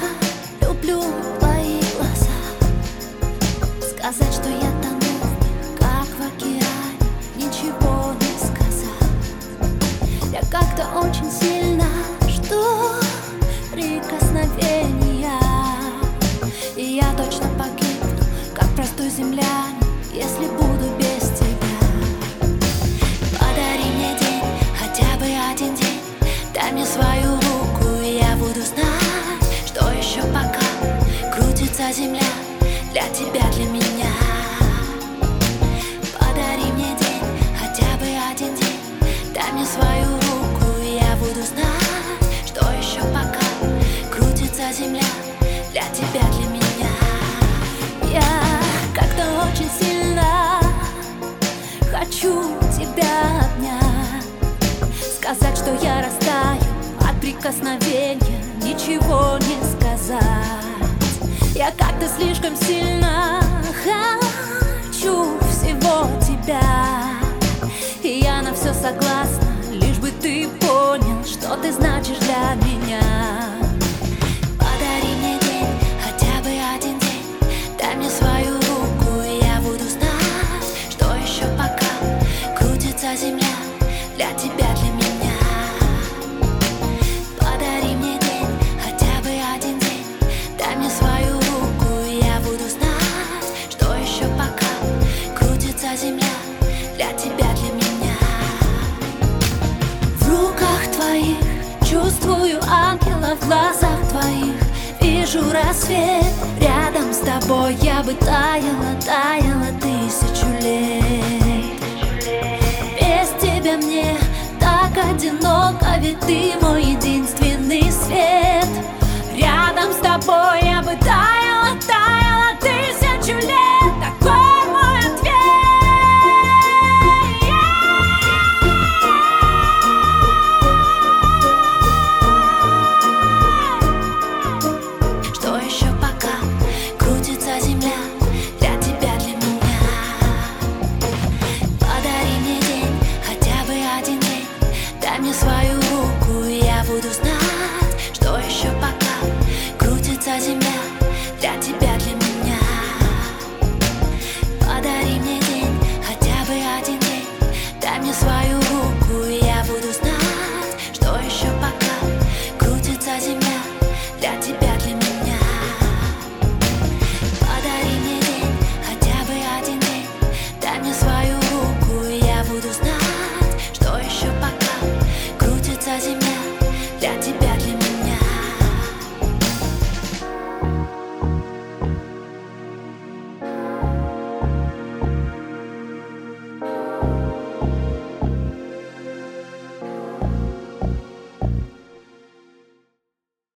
love. Крутится земля для тебя, для меня. Подари мне день, хотя бы один день. Дай мне свою руку, и я буду знать Что еще пока крутится земля для тебя, для меня. Я как-то очень сильно хочу тебя обнять. Сказать, что я растаю от прикосновения Ничего не сказать я как-то слишком сильно хочу всего тебя. И я на все согласна, лишь бы ты понял, что ты значишь для меня. Подари мне день, хотя бы один день. Дай мне свою руку, и я буду знать Что еще пока крутится земля для тебя, для меня глазах твоих Вижу рассвет. Рядом с тобой Я бы таяла, таяла тысячу лет. Без тебя мне так одиноко Ведь ты мой единственный свет. Рядом с тобой